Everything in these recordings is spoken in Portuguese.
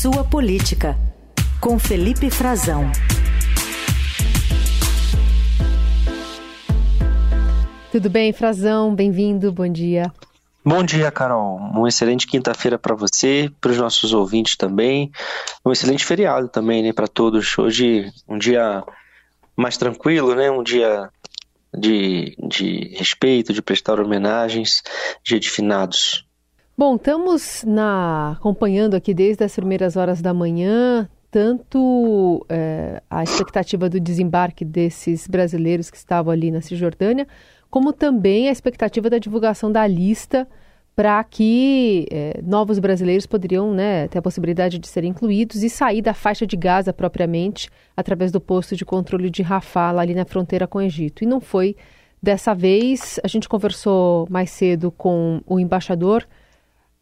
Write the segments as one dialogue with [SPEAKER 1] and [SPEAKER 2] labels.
[SPEAKER 1] Sua Política, com Felipe Frazão.
[SPEAKER 2] Tudo bem, Frazão? Bem-vindo, bom dia.
[SPEAKER 3] Bom dia, Carol. Uma excelente quinta-feira para você, para os nossos ouvintes também. Um excelente feriado também, né, para todos. Hoje, um dia mais tranquilo, né? Um dia de, de respeito, de prestar homenagens, dia de finados.
[SPEAKER 2] Bom, estamos na, acompanhando aqui desde as primeiras horas da manhã tanto é, a expectativa do desembarque desses brasileiros que estavam ali na Cisjordânia, como também a expectativa da divulgação da lista para que é, novos brasileiros poderiam né, ter a possibilidade de serem incluídos e sair da faixa de Gaza propriamente através do posto de controle de Rafah, lá ali na fronteira com o Egito. E não foi dessa vez. A gente conversou mais cedo com o embaixador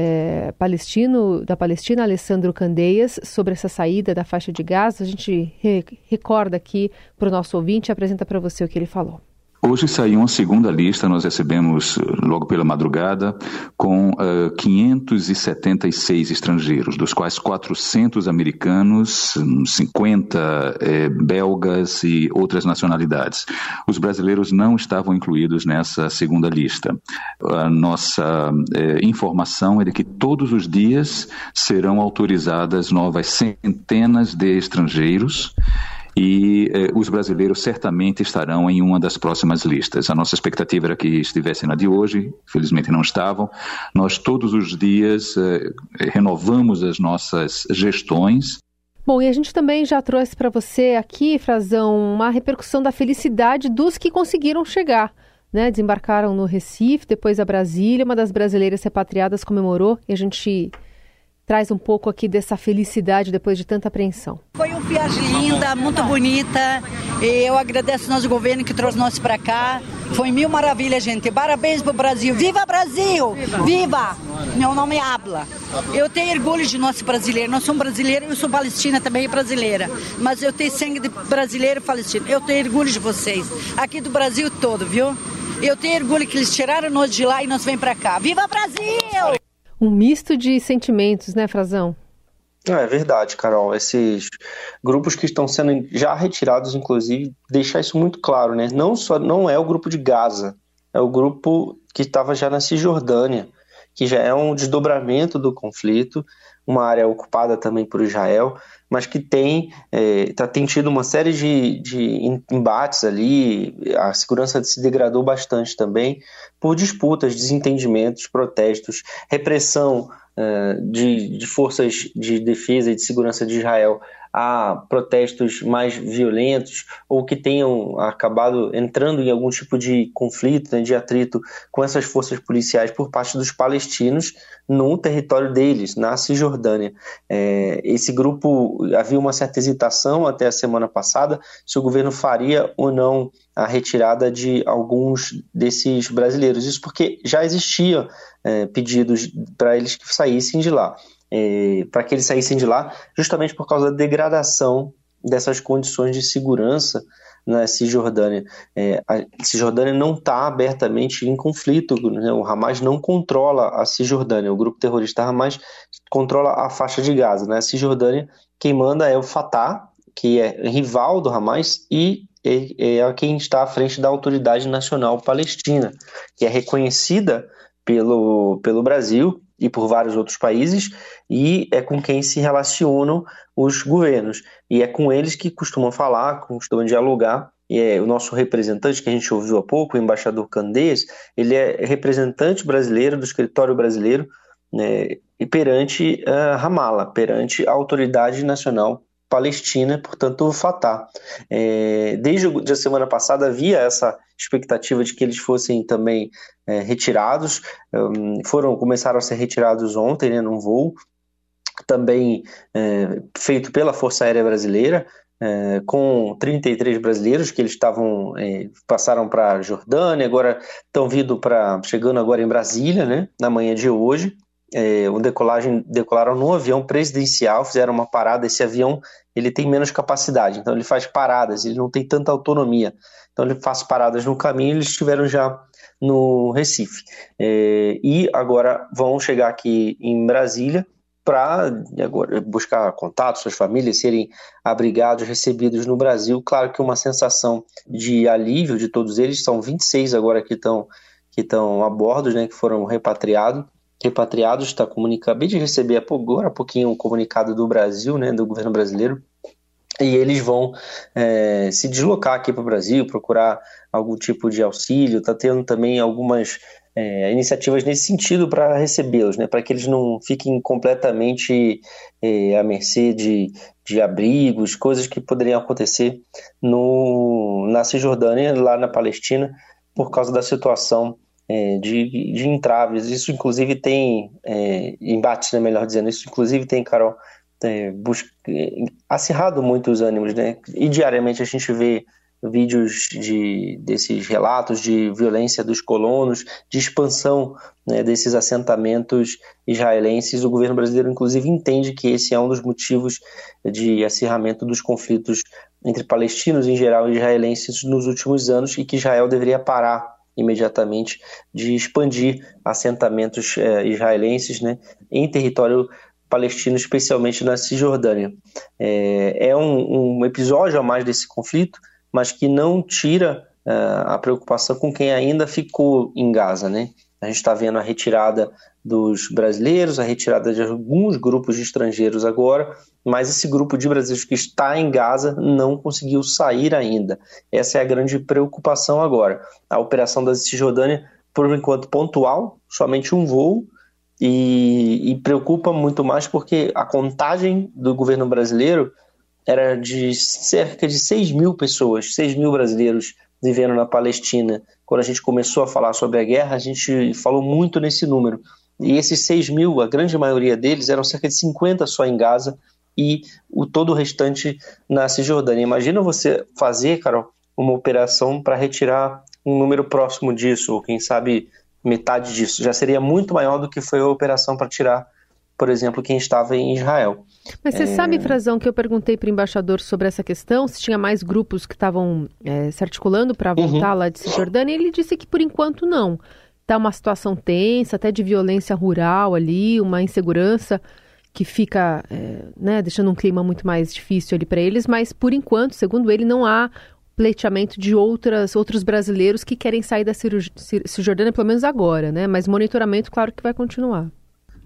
[SPEAKER 2] é, palestino da Palestina, Alessandro Candeias, sobre essa saída da faixa de Gaza. A gente re recorda aqui para o nosso ouvinte e apresenta para você o que ele falou.
[SPEAKER 4] Hoje saiu uma segunda lista, nós recebemos eh, logo pela madrugada, com uh, eh, 576 estrangeiros, dos quais 400 americanos, 50 eh, belgas e outras nacionalidades. Os brasileiros não estavam incluídos nessa segunda lista. A nossa eh, informação é de que todos os dias serão autorizadas novas centenas de estrangeiros e eh, os brasileiros certamente estarão em uma das próximas listas. A nossa expectativa era que estivessem na de hoje, felizmente não estavam. Nós todos os dias eh, renovamos as nossas gestões.
[SPEAKER 2] Bom, e a gente também já trouxe para você aqui, Frazão, uma repercussão da felicidade dos que conseguiram chegar. Né, desembarcaram no Recife, depois a Brasília. Uma das brasileiras repatriadas comemorou e a gente traz um pouco aqui dessa felicidade depois de tanta apreensão.
[SPEAKER 5] Foi uma viagem linda, muito bonita. E eu agradeço ao nosso governo que trouxe nós para cá. Foi mil maravilhas, gente. Parabéns pro Brasil. Viva Brasil! Viva! Meu nome é Abla. Eu tenho orgulho de nós brasileiros. Nós somos brasileiros, eu sou palestina também brasileira. Mas eu tenho sangue de brasileiro e palestino. Eu tenho orgulho de vocês. Aqui do Brasil todo, viu? Eu tenho orgulho que eles tiraram nós de lá e nós vem para cá. Viva Brasil!
[SPEAKER 2] Um misto de sentimentos, né, Frazão?
[SPEAKER 3] É verdade, Carol. Esses grupos que estão sendo já retirados, inclusive, deixar isso muito claro, né? Não só não é o grupo de Gaza, é o grupo que estava já na Cisjordânia, que já é um desdobramento do conflito, uma área ocupada também por Israel, mas que tem, é, tá, tem tido uma série de, de embates ali, a segurança se degradou bastante também por disputas, desentendimentos, protestos, repressão é, de, de forças de defesa e de segurança de Israel a protestos mais violentos ou que tenham acabado entrando em algum tipo de conflito, né, de atrito com essas forças policiais por parte dos palestinos no território deles, na Cisjordânia. É, esse grupo havia uma certa hesitação até a semana passada se o governo faria ou não a retirada de alguns desses brasileiros. Isso porque já existiam é, pedidos para eles que saíssem de lá é, para que eles saíssem de lá, justamente por causa da degradação dessas condições de segurança na Cisjordânia. É, a Cisjordânia não está abertamente em conflito, né? o Hamas não controla a Cisjordânia, o grupo terrorista Hamas controla a faixa de Gaza. Né? A Cisjordânia, quem manda é o Fatah, que é rival do Hamas, e é, é quem está à frente da Autoridade Nacional Palestina, que é reconhecida pelo, pelo Brasil e por vários outros países, e é com quem se relacionam os governos. E é com eles que costumam falar, costumam dialogar. E é o nosso representante, que a gente ouviu há pouco, o embaixador Candês, ele é representante brasileiro do escritório brasileiro né, perante a Ramala, perante a Autoridade Nacional Palestina, portanto, o Fatah. É, desde a semana passada havia essa expectativa de que eles fossem também é, retirados, um, foram começaram a ser retirados ontem, né, num voo, também é, feito pela Força Aérea Brasileira, é, com 33 brasileiros que eles estavam é, passaram para Jordânia, agora estão vindo para chegando agora em Brasília, né, na manhã de hoje é, decolagem, decolaram no avião presidencial, fizeram uma parada. Esse avião ele tem menos capacidade, então ele faz paradas, ele não tem tanta autonomia. Então ele faz paradas no caminho. Eles estiveram já no Recife é, e agora vão chegar aqui em Brasília para buscar contato, suas famílias serem abrigados, recebidos no Brasil. Claro que uma sensação de alívio de todos eles, são 26 agora que estão que estão a bordo, né, que foram repatriados. Repatriados, está comunicando, acabei de receber agora há pouquinho um comunicado do Brasil, né, do governo brasileiro, e eles vão é, se deslocar aqui para o Brasil, procurar algum tipo de auxílio, está tendo também algumas é, iniciativas nesse sentido para recebê-los, né, para que eles não fiquem completamente é, à mercê de, de abrigos, coisas que poderiam acontecer no, na Cisjordânia, lá na Palestina, por causa da situação é, de, de entraves. Isso, inclusive, tem é, embates, né, melhor dizendo, isso, inclusive, tem, Carol, é, busca, acirrado muito os ânimos, né? E diariamente a gente vê vídeos de, desses relatos de violência dos colonos, de expansão né, desses assentamentos israelenses. O governo brasileiro, inclusive, entende que esse é um dos motivos de acirramento dos conflitos entre palestinos em geral e israelenses nos últimos anos e que Israel deveria parar imediatamente de expandir assentamentos é, israelenses né, em território palestino, especialmente na Cisjordânia. É, é um, um, episódio a mais desse conflito, mas que não tira uh, a preocupação com quem ainda ficou em Gaza. Né? A gente está vendo a retirada dos brasileiros, a retirada de alguns grupos de estrangeiros agora, mas esse grupo de brasileiros que está em Gaza não conseguiu sair ainda. Essa é a grande preocupação agora. A operação da Cisjordânia, por enquanto, pontual, somente um voo, e, e, preocupa muito mais porque a contagem do governo brasileiro era de cerca de 6 mil pessoas, 6 mil brasileiros vivendo na Palestina. Quando a gente começou a falar sobre a guerra, a gente falou muito nesse número. E esses 6 mil, a grande maioria deles, eram cerca de 50 só em Gaza e o todo o restante na Cisjordânia. Imagina você fazer, Carol, uma operação para retirar um número próximo disso, ou quem sabe metade disso. Já seria muito maior do que foi a operação para tirar, por exemplo, quem estava em Israel.
[SPEAKER 2] Mas você é... sabe, Frazão, que eu perguntei para o embaixador sobre essa questão, se tinha mais grupos que estavam é, se articulando para voltar uhum. lá de Cisjordânia, e ele disse que por enquanto não. Está uma situação tensa, até de violência rural ali, uma insegurança que fica é, né, deixando um clima muito mais difícil ali para eles, mas por enquanto, segundo ele, não há pleiteamento de outras, outros brasileiros que querem sair da Cisjordânia, pelo menos agora, né? Mas monitoramento, claro que vai continuar.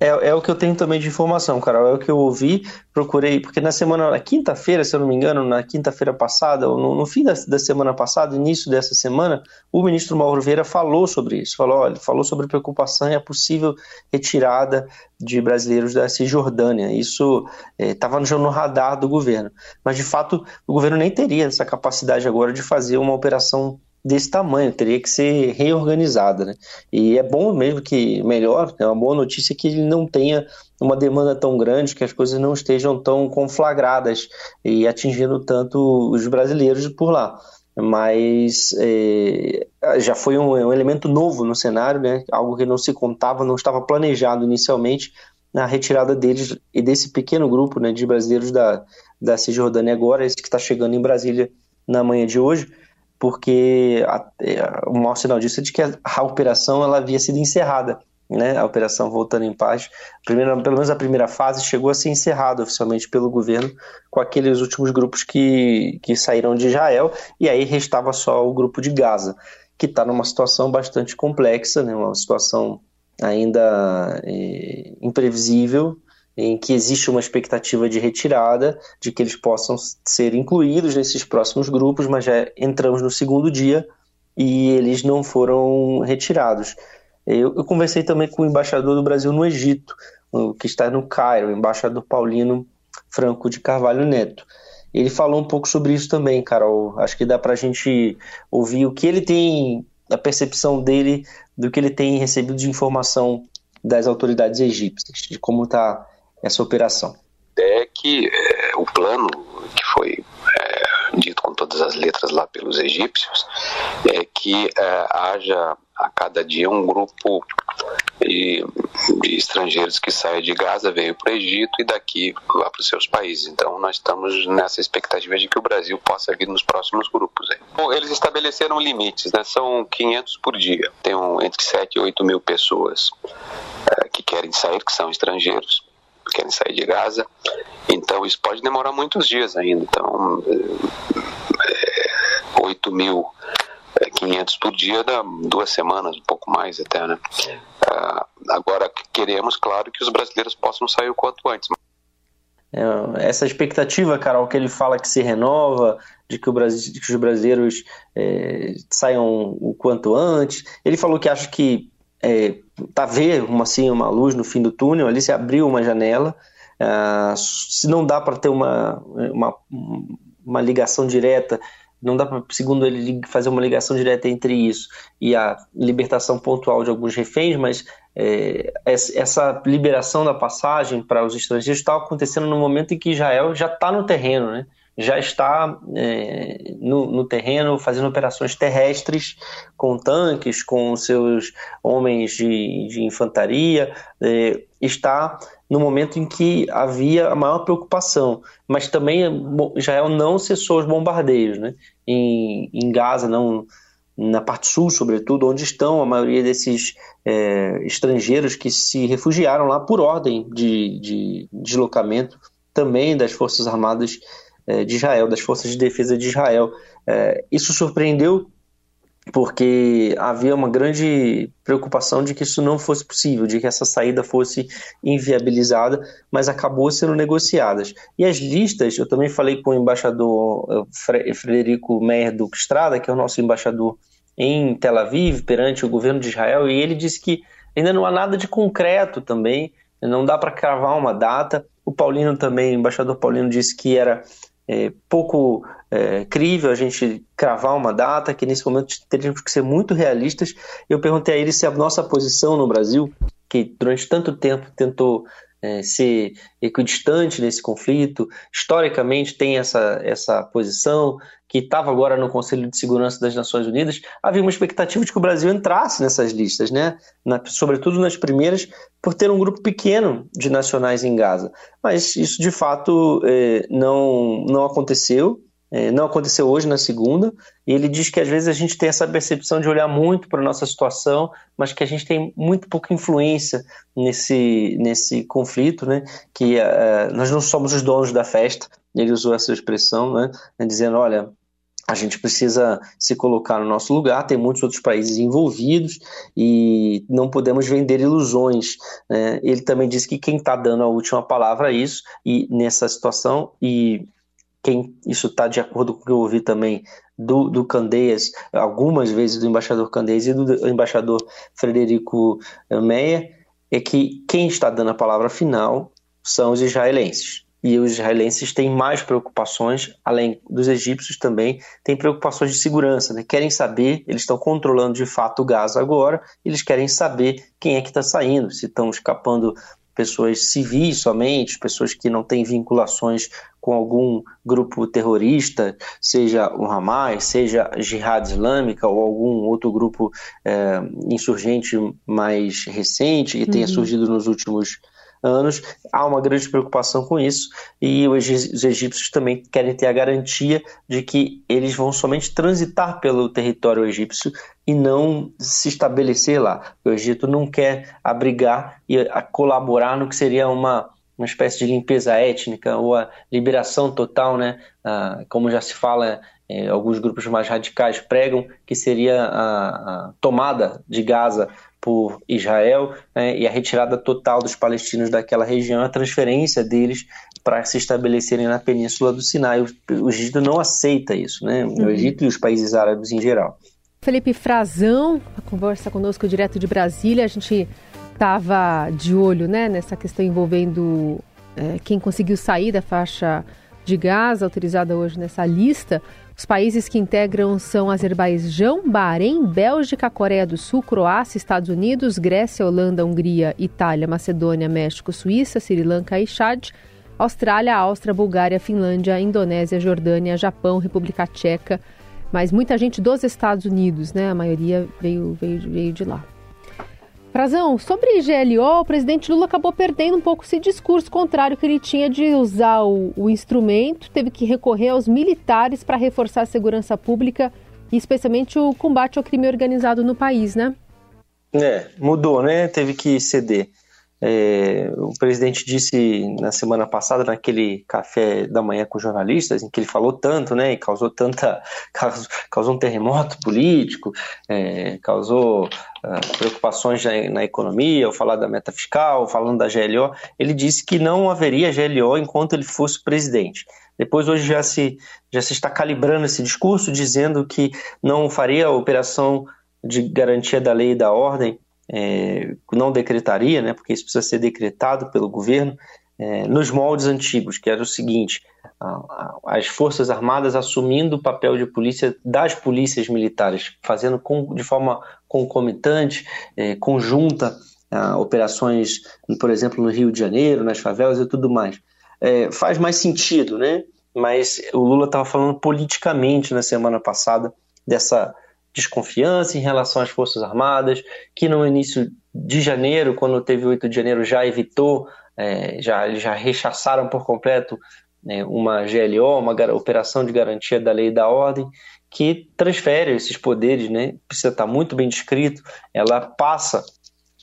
[SPEAKER 3] É, é o que eu tenho também de informação, Carol. É o que eu ouvi, procurei, porque na semana, na quinta-feira, se eu não me engano, na quinta-feira passada, ou no, no fim da, da, semana passada, início dessa semana, o ministro Mauro Vieira falou sobre isso. Falou, olha, falou sobre preocupação e a possível retirada de brasileiros da Cisjordânia. Isso estava é, no radar do governo. Mas, de fato, o governo nem teria essa capacidade agora de fazer uma operação desse tamanho, teria que ser reorganizada. Né? E é bom mesmo que, melhor, é uma boa notícia que ele não tenha uma demanda tão grande, que as coisas não estejam tão conflagradas e atingindo tanto os brasileiros por lá. Mas é, já foi um, um, elemento novo no cenário, né? algo que não se contava, não estava planejado inicialmente, na retirada deles e desse pequeno grupo né, de brasileiros da, da Cisjordânia agora, esse que está chegando em Brasília na manhã de hoje porque a, é, o maior sinal disso é de que a, a, operação ela havia sido encerrada, né? A operação voltando em paz, pelo menos a primeira fase chegou a ser encerrada oficialmente pelo governo com aqueles últimos grupos que, que saíram de Israel e aí restava só o grupo de Gaza, que está numa situação bastante complexa, né? Uma situação ainda é, imprevisível em que existe uma expectativa de retirada, de que eles possam ser incluídos nesses próximos grupos, mas já entramos no segundo dia e eles não foram retirados. Eu, eu conversei também com o embaixador do Brasil no Egito, que está no Cairo, o embaixador Paulino Franco de Carvalho Neto. Ele falou um pouco sobre isso também, Carol. Acho que dá para a gente ouvir o que ele tem, a percepção dele do que ele tem recebido de informação das autoridades egípcias, de como está essa operação?
[SPEAKER 6] É que é, o plano que foi é, dito com todas as letras lá pelos egípcios é que é, haja a cada dia um grupo de, de estrangeiros que saia de Gaza, veio para o Egito e daqui lá para os seus países. Então nós estamos nessa expectativa de que o Brasil possa vir nos próximos grupos. Aí. Bom, eles estabeleceram limites, né? são 500 por dia. Tem um, entre 7 e 8 mil pessoas é, que querem sair, que são estrangeiros querem sair de Gaza. Então isso pode demorar muitos dias ainda. Então, é, 8 mil 500 por dia dá duas semanas, um pouco mais até, né? Uh, agora, queremos, claro, que os brasileiros possam sair o quanto antes.
[SPEAKER 3] É, essa expectativa, Carol, que ele fala que se renova, de que, Brasil, que os brasileiros é, saiam o quanto antes. Ele falou que acha que é, tá ver uma, assim, uma luz no fim do túnel, ali se abriu uma janela. Uh, se não dá para ter uma, uma, uma ligação direta não dá para, segundo ele, fazer uma ligação direta entre isso e a libertação pontual de alguns reféns, mas é, essa liberação da passagem para os estrangeiros está acontecendo no momento em que Israel já está no terreno, né? Já está é, no, no, terreno fazendo operações terrestres com tanques, com seus homens de, de infantaria, é, está no momento em que havia a maior preocupação. Mas também Israel não cessou os bombardeios. Né? Em, em Gaza, não, na parte sul, sobretudo, onde estão a maioria desses é, estrangeiros que se refugiaram lá por ordem de, de deslocamento também das Forças Armadas é, de Israel, das Forças de Defesa de Israel. É, isso surpreendeu porque havia uma grande preocupação de que isso não fosse possível, de que essa saída fosse inviabilizada, mas acabou sendo negociadas. E as listas, eu também falei com o embaixador eh, Frederico Meyer Duque Estrada, que é o nosso embaixador em Tel Aviv, perante o governo de Israel, e ele disse que ainda não há nada de concreto também, não dá para cravar uma data. O Paulino também, o embaixador Paulino disse que era é, pouco é, crível a gente cravar uma data, que nesse momento teríamos que ser muito realistas. Eu perguntei a ele se a nossa posição no Brasil, que durante tanto tempo tentou é, ser equidistante nesse conflito, historicamente tem essa, essa posição, que estava agora no Conselho de Segurança das Nações Unidas, havia uma expectativa de que o Brasil entrasse nessas listas, né? Na, sobretudo nas primeiras, por ter um grupo pequeno de nacionais em Gaza. Mas isso de fato é, não, não aconteceu. É, não aconteceu hoje na segunda, e ele diz que às vezes a gente tem essa percepção de olhar muito para a nossa situação, mas que a gente tem muito pouca influência nesse, nesse conflito, né? que uh, nós não somos os donos da festa, ele usou essa expressão, né? dizendo, olha, a gente precisa se colocar no nosso lugar, tem muitos outros países envolvidos e não podemos vender ilusões. Né? Ele também disse que quem está dando a última palavra é isso, e nessa situação, e quem isso está de acordo com o que eu ouvi também do, do Candeias, algumas vezes do embaixador Candeias e do embaixador Frederico Meyer, é que quem está dando a palavra final são os israelenses. E os israelenses têm mais preocupações, além dos egípcios também, têm preocupações de segurança, né? querem saber, eles estão controlando de fato o gás agora, eles querem saber quem é que está saindo, se estão escapando pessoas civis somente, pessoas que não têm vinculações com algum grupo terrorista, seja o Hamas, seja a Jihad Islâmica ou algum outro grupo é, insurgente mais recente que uhum. tenha surgido nos últimos anos. Há uma grande preocupação com isso e os egípcios também querem ter a garantia de que eles vão somente transitar pelo território egípcio e não se estabelecer lá. O Egito não quer abrigar e colaborar no que seria uma uma espécie de limpeza étnica ou a liberação total, né? Ah, como já se fala, eh, alguns grupos mais radicais pregam que seria a, a tomada de Gaza por Israel né, e a retirada total dos palestinos daquela região, a transferência deles para se estabelecerem na península do Sinai. O, o Egito não aceita isso, né? Uhum. o Egito e os países árabes em geral.
[SPEAKER 2] Felipe Frazão, a conversa conosco direto de Brasília. A gente estava de olho né, nessa questão envolvendo é, quem conseguiu sair da faixa de Gaza, autorizada hoje nessa lista. Os países que integram são Azerbaijão, Bahrein, Bélgica, Coreia do Sul, Croácia, Estados Unidos, Grécia, Holanda, Hungria, Itália, Macedônia, México, Suíça, Sri Lanka e Chad, Austrália, Áustria, Bulgária, Finlândia, Indonésia, Jordânia, Japão, República Tcheca, mas muita gente dos Estados Unidos, né? A maioria veio, veio, veio de lá. Frazão, sobre GLO, o presidente Lula acabou perdendo um pouco esse discurso contrário que ele tinha de usar o, o instrumento, teve que recorrer aos militares para reforçar a segurança pública e especialmente o combate ao crime organizado no país, né?
[SPEAKER 3] É, mudou, né? Teve que ceder. É, o presidente disse na semana passada, naquele café da manhã com jornalistas, em que ele falou tanto, né, e causou tanta. causou, causou um terremoto político, é, causou uh, preocupações na, economia, ao falar da meta fiscal, falando da GLO. Ele disse que não haveria GLO enquanto ele fosse presidente. Depois, hoje, já se, já se está calibrando esse discurso, dizendo que não faria a operação de garantia da lei e da ordem é, não decretaria, né, porque isso precisa ser decretado pelo governo, é, nos moldes antigos, que era o seguinte: as Forças Armadas assumindo o papel de polícia das polícias militares, fazendo com, de forma concomitante, é, conjunta, a, operações, por exemplo, no Rio de Janeiro, nas favelas e tudo mais. É, faz mais sentido, né? Mas o Lula estava falando politicamente na semana passada dessa desconfiança em relação às Forças Armadas, que no início de janeiro, quando teve o 8 de janeiro, já evitou, é, já, já rechaçaram por completo né, uma GLO, uma operação de garantia da lei e da ordem, que transfere esses poderes, né, precisa estar muito bem descrito, ela passa,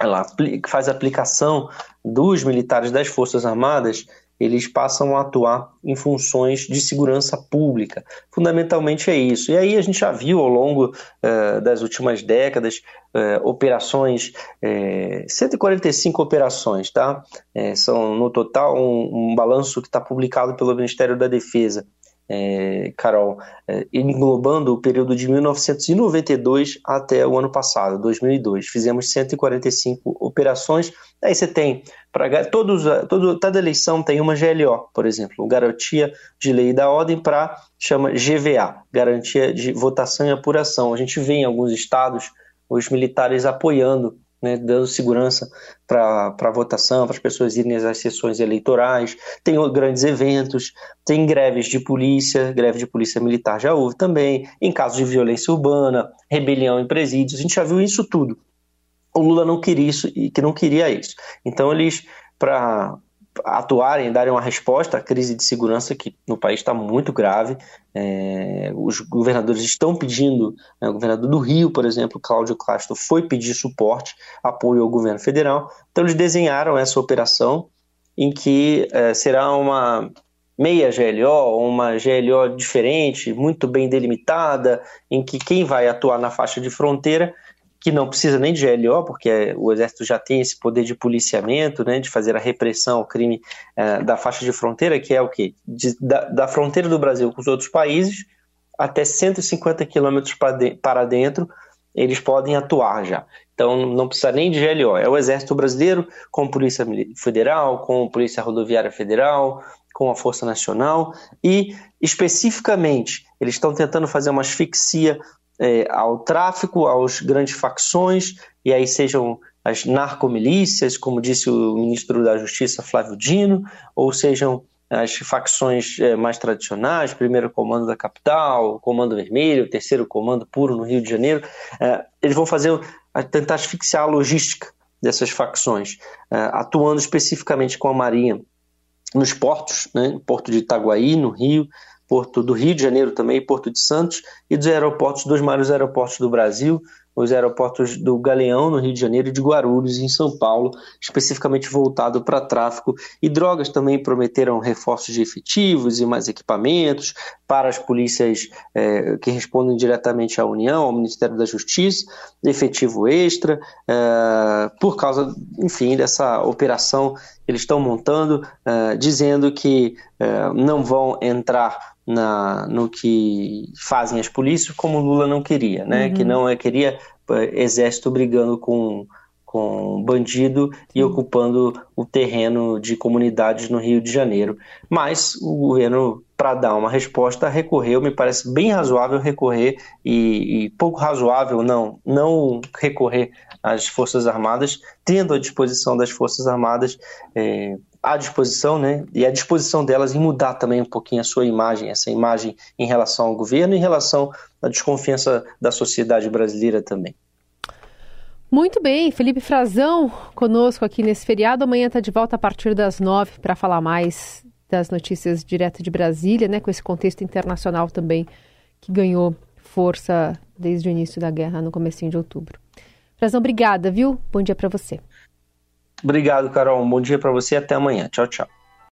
[SPEAKER 3] ela faz aplicação dos militares das Forças Armadas eles passam a atuar em funções de segurança pública. Fundamentalmente é isso. E aí a gente já viu ao longo uh, das últimas décadas uh, operações, uh, eh, 145 operações, tá? são no total um, um balanço que está publicado pelo Ministério da Defesa é, Carol, é, englobando o período de 1992 até o ano passado, 2002. Fizemos 145 operações. Aí você tem, para todos, todo, toda eleição tem uma GLO, por exemplo, Garantia de Lei da Ordem para, chama GVA, Garantia de Votação e Apuração. A gente vê em alguns estados os militares apoiando né, dando segurança para a votação, para as pessoas irem às sessões eleitorais. Tem grandes eventos, tem greves de polícia, greve de polícia militar já houve também, em casos de violência urbana, rebelião em presídios, a gente já viu isso tudo. O Lula não queria isso e que não queria isso. Então eles, para atuarem, darem uma resposta à crise de segurança que no país está muito grave. É, os governadores estão pedindo, né, o governador do Rio, por exemplo, Cláudio Castro, foi pedir suporte, apoio ao governo federal. Então eles desenharam essa operação em que é, será uma meia GLO, uma GLO diferente, muito bem delimitada, em que quem vai atuar na faixa de fronteira que não precisa nem de GLO, porque o Exército já tem esse poder de policiamento, né, de fazer a repressão ao crime é, da faixa de fronteira, que é o quê? De, da, da, fronteira do Brasil com os outros países, até 150 quilômetros para dentro, eles podem atuar já. Então não precisa nem de GLO, é o Exército Brasileiro com Polícia Federal, com Polícia Rodoviária Federal, com a Força Nacional e especificamente eles estão tentando fazer uma asfixia é, ao tráfico, aos grandes facções, e aí sejam as narcomilícias, como disse o ministro da Justiça Flávio Dino, ou sejam as facções é, mais tradicionais, primeiro comando da capital, comando vermelho, terceiro comando puro no Rio de Janeiro, é, eles vão fazer tentar asfixiar a logística dessas facções, é, atuando especificamente com a Marinha nos portos, né, Porto de Itaguaí, no Rio, Porto do Rio de Janeiro também, Porto de Santos, e dos aeroportos, dos maiores aeroportos do Brasil, os aeroportos do Galeão, no Rio de Janeiro, e de Guarulhos, em São Paulo, especificamente voltado para tráfico. E drogas também prometeram reforços de efetivos e mais equipamentos para as polícias é, que respondem diretamente à União, ao Ministério da Justiça, efetivo extra, é, por causa, enfim, dessa operação eles estão montando, é, dizendo que não vão entrar na, no que fazem as polícias, como Lula não queria, né? Uhum. Que não é, queria é, exército brigando com, com bandido e ocupando o terreno de comunidades no Rio de Janeiro. Mas o governo, para dar uma resposta, recorreu, me parece bem razoável recorrer e, e pouco razoável não, não recorrer às Forças Armadas, tendo à disposição das Forças Armadas é, à disposição, né, e à disposição delas em mudar também um pouquinho a sua imagem, essa imagem em relação ao governo, em relação à desconfiança da sociedade brasileira também.
[SPEAKER 2] Muito bem, Felipe Frazão conosco aqui nesse feriado. Amanhã está de volta a partir das nove para falar mais das notícias direto de Brasília, né, com esse contexto internacional também que ganhou força desde o início da guerra no comecinho de outubro. Frazão, obrigada, viu? Bom dia para você.
[SPEAKER 3] Obrigado, Carol. Um bom dia para você e até amanhã. Tchau, tchau.